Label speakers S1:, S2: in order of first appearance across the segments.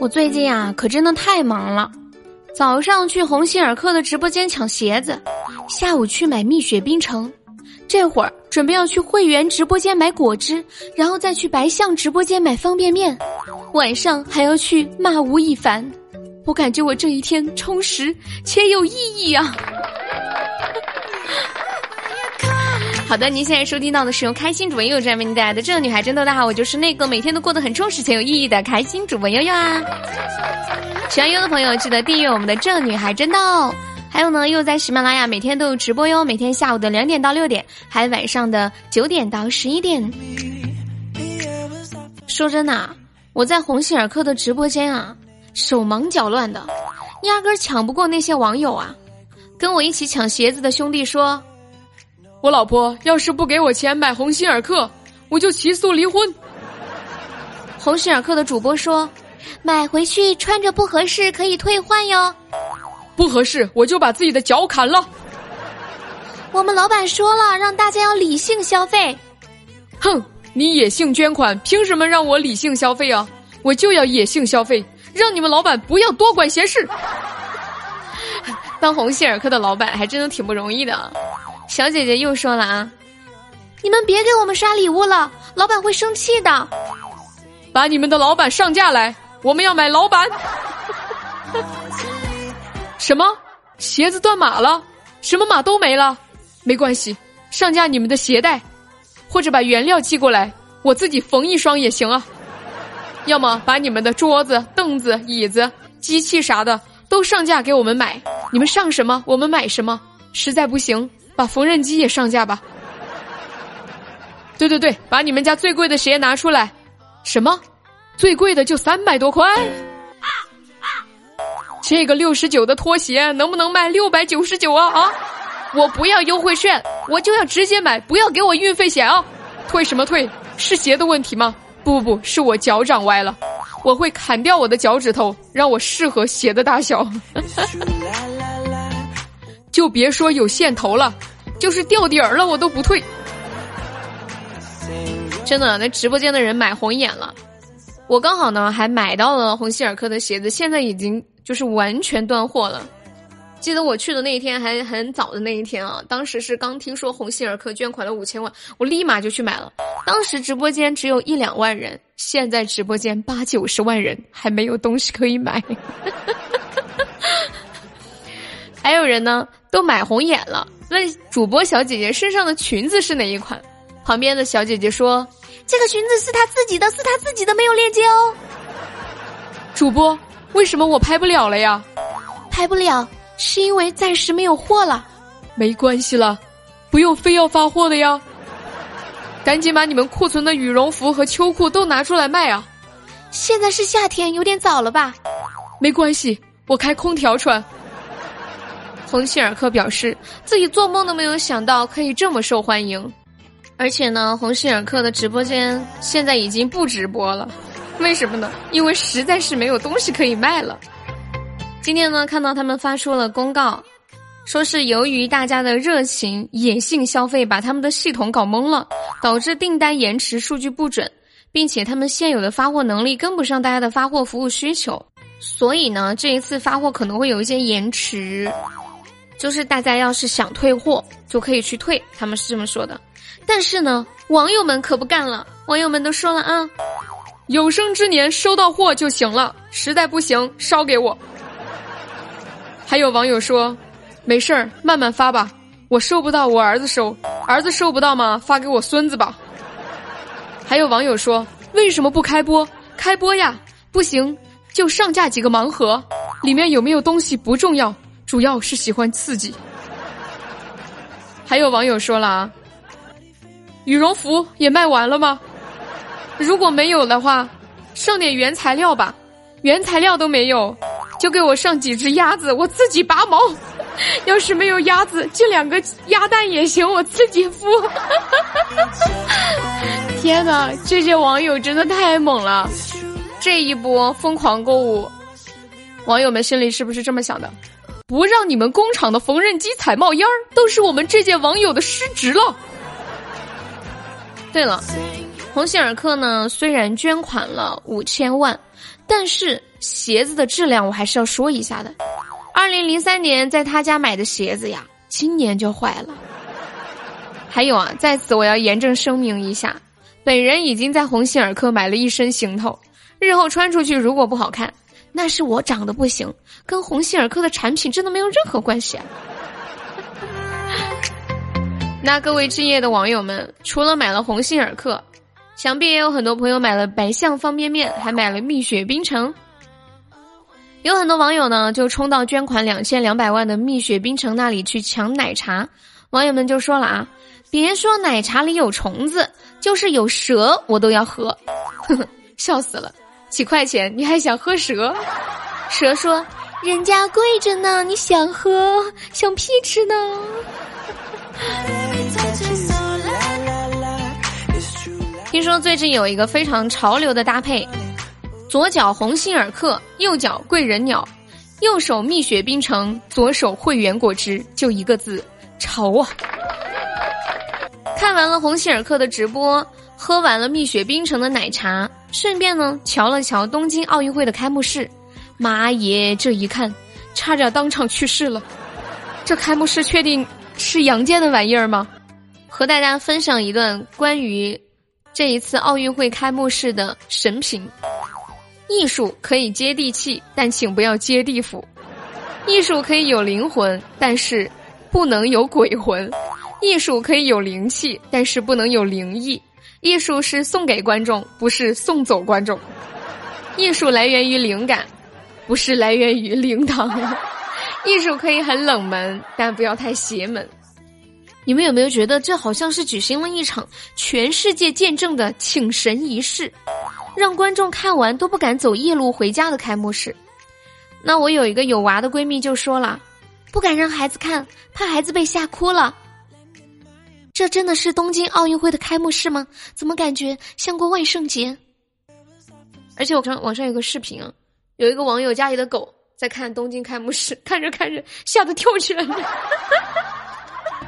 S1: 我最近啊，可真的太忙了。早上去鸿星尔克的直播间抢鞋子，下午去买蜜雪冰城，这会儿准备要去会员直播间买果汁，然后再去白象直播间买方便面，晚上还要去骂吴亦凡。我感觉我这一天充实且有意义啊！好的，您现在收听到的是由开心主播悠悠为您带来的《这个女孩真逗》。大家好，我就是那个每天都过得很充实且有意义的开心主播悠悠啊！喜欢悠的朋友记得订阅我们的《这女孩真逗》，还有呢，又在喜马拉雅每天都有直播哟，每天下午的两点到六点，还晚上的九点到十一点。说真的，我在鸿星尔克的直播间啊，手忙脚乱的，压根抢不过那些网友啊！跟我一起抢鞋子的兄弟说。
S2: 我老婆要是不给我钱买鸿星尔克，我就起诉离婚。
S1: 鸿星尔克的主播说：“买回去穿着不合适可以退换哟。”
S2: 不合适我就把自己的脚砍了。
S1: 我们老板说了，让大家要理性消费。
S2: 哼，你野性捐款，凭什么让我理性消费啊？我就要野性消费，让你们老板不要多管闲事。
S1: 当鸿星尔克的老板还真的挺不容易的。小姐姐又说了啊，你们别给我们刷礼物了，老板会生气的。
S2: 把你们的老板上架来，我们要买老板。什么？鞋子断码了？什么码都没了？没关系，上架你们的鞋带，或者把原料寄过来，我自己缝一双也行啊。要么把你们的桌子、凳子、椅子、机器啥的都上架给我们买，你们上什么我们买什么。实在不行。把缝纫机也上架吧。对对对，把你们家最贵的鞋拿出来。什么？最贵的就三百多块？这个六十九的拖鞋能不能卖六百九十九啊？啊！我不要优惠券，我就要直接买，不要给我运费险啊！退什么退？是鞋的问题吗？不不不，是我脚长歪了，我会砍掉我的脚趾头，让我适合鞋的大小。就别说有线头了，就是掉底儿了我都不退。真的，那直播间的人买红眼了。我刚好呢还买到了鸿星尔克的鞋子，现在已经就是完全断货了。记得我去的那一天还很早的那一天啊，当时是刚听说鸿星尔克捐款了五千万，我立马就去买了。当时直播间只有一两万人，现在直播间八九十万人还没有东西可以买。还有人呢，都买红眼了。问主播小姐姐身上的裙子是哪一款？旁边的小姐姐说：“这个裙子是她自己的，是她自己的，没有链接哦。”主播，为什么我拍不了了呀？
S1: 拍不了是因为暂时没有货了。
S2: 没关系了，不用非要发货的呀。赶紧把你们库存的羽绒服和秋裤都拿出来卖啊！
S1: 现在是夏天，有点早了吧？
S2: 没关系，我开空调穿。
S1: 鸿星尔克表示，自己做梦都没有想到可以这么受欢迎，而且呢，鸿星尔克的直播间现在已经不直播了，为什么呢？因为实在是没有东西可以卖了。今天呢，看到他们发出了公告，说是由于大家的热情野性消费，把他们的系统搞懵了，导致订单延迟、数据不准，并且他们现有的发货能力跟不上大家的发货服务需求，所以呢，这一次发货可能会有一些延迟。就是大家要是想退货，就可以去退，他们是这么说的。但是呢，网友们可不干了，网友们都说了啊，
S2: 有生之年收到货就行了，实在不行烧给我。还有网友说，没事儿，慢慢发吧，我收不到，我儿子收，儿子收不到吗？发给我孙子吧。还有网友说，为什么不开播？开播呀，不行就上架几个盲盒，里面有没有东西不重要。主要是喜欢刺激。还有网友说了啊，羽绒服也卖完了吗？如果没有的话，上点原材料吧。原材料都没有，就给我上几只鸭子，我自己拔毛。要是没有鸭子，就两个鸭蛋也行，我自己孵。天哪，这些网友真的太猛了！这一波疯狂购物，网友们心里是不是这么想的？不让你们工厂的缝纫机踩冒烟儿，都是我们这届网友的失职了。对了，鸿星尔克呢，虽然捐款了五千万，但是
S1: 鞋子的质量我还是要说一下的。二零零三年在他家买的鞋子呀，今年就坏了。还有啊，在此我要严正声明一下，本人已经在鸿星尔克买了一身行头，日后穿出去如果不好看，那是我长得不行，跟鸿星尔克的产品真的没有任何关系啊。那各位置业的网友们，除了买了鸿星尔克，想必也有很多朋友买了白象方便面，还买了蜜雪冰城。有很多网友呢，就冲到捐款两千两百万的蜜雪冰城那里去抢奶茶。网友们就说了啊，别说奶茶里有虫子，就是有蛇我都要喝。呵呵，笑死了，几块钱你还想喝蛇？蛇说：“人家贵着呢，你想喝，想屁吃呢。”听说最近有一个非常潮流的搭配：左脚鸿星尔克，右脚贵人鸟，右手蜜雪冰城，左手汇源果汁，就一个字，潮啊！看完了鸿星尔克的直播，喝完了蜜雪冰城的奶茶，顺便呢瞧了瞧东京奥运会的开幕式，妈耶！这一看，差点当场去世了。这开幕式确定？是杨建的玩意儿吗？和大家分享一段关于这一次奥运会开幕式的神评：艺术可以接地气，但请不要接地府；艺术可以有灵魂，但是不能有鬼魂；艺术可以有灵气，但是不能有灵异；艺术是送给观众，不是送走观众；艺术来源于灵感，不是来源于灵堂。艺术可以很冷门，但不要太邪门。你们有没有觉得这好像是举行了一场全世界见证的请神仪式，让观众看完都不敢走夜路回家的开幕式？那我有一个有娃的闺蜜就说了，不敢让孩子看，怕孩子被吓哭了。这真的是东京奥运会的开幕式吗？怎么感觉像过万圣节？而且我看网上有个视频啊，有一个网友家里的狗。在看东京开幕式，看着看着吓得跳起来了。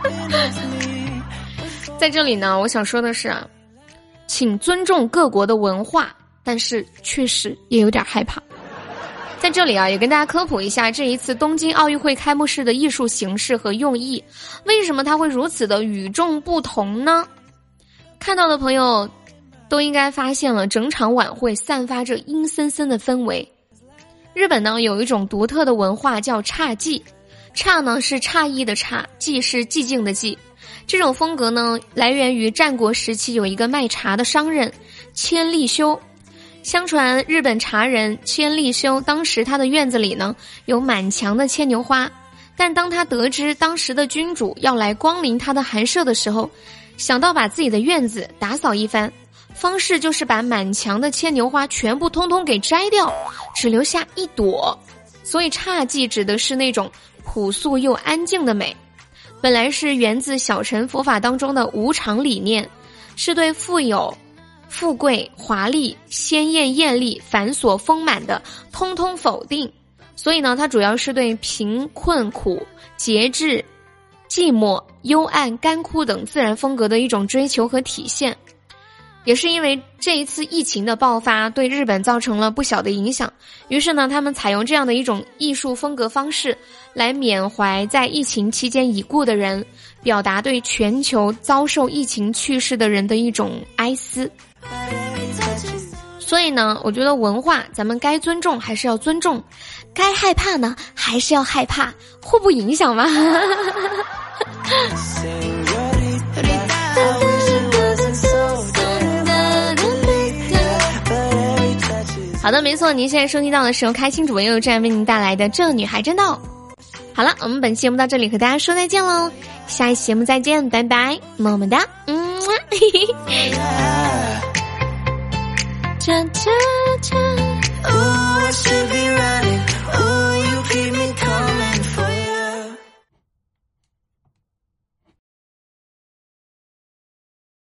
S1: 在这里呢，我想说的是啊，请尊重各国的文化，但是确实也有点害怕。在这里啊，也跟大家科普一下这一次东京奥运会开幕式的艺术形式和用意，为什么它会如此的与众不同呢？看到的朋友都应该发现了，整场晚会散发着阴森森的氛围。日本呢有一种独特的文化叫侘寂，侘呢是诧异的侘，寂是寂静的寂。这种风格呢来源于战国时期有一个卖茶的商人千利休。相传日本茶人千利休当时他的院子里呢有满墙的牵牛花，但当他得知当时的君主要来光临他的寒舍的时候，想到把自己的院子打扫一番。方式就是把满墙的牵牛花全部通通给摘掉，只留下一朵。所以侘寂指的是那种朴素又安静的美。本来是源自小乘佛法当中的无常理念，是对富有、富贵、华丽、鲜艳艳丽、繁琐丰满的通通否定。所以呢，它主要是对贫困苦、节制、寂寞、幽暗、干枯等自然风格的一种追求和体现。也是因为这一次疫情的爆发对日本造成了不小的影响，于是呢，他们采用这样的一种艺术风格方式来缅怀在疫情期间已故的人，表达对全球遭受疫情去世的人的一种哀思。所以呢，我觉得文化咱们该尊重还是要尊重，该害怕呢还是要害怕，互不影响嘛。好的，没错，您现在收听到的是由开心主播悠悠站为您带来的《这女孩真逗》。好了，我们本期节目到这里和大家说再见喽，下一期节目再见，拜拜，么么哒，嗯，Cha cha cha. Ooh, I should be running.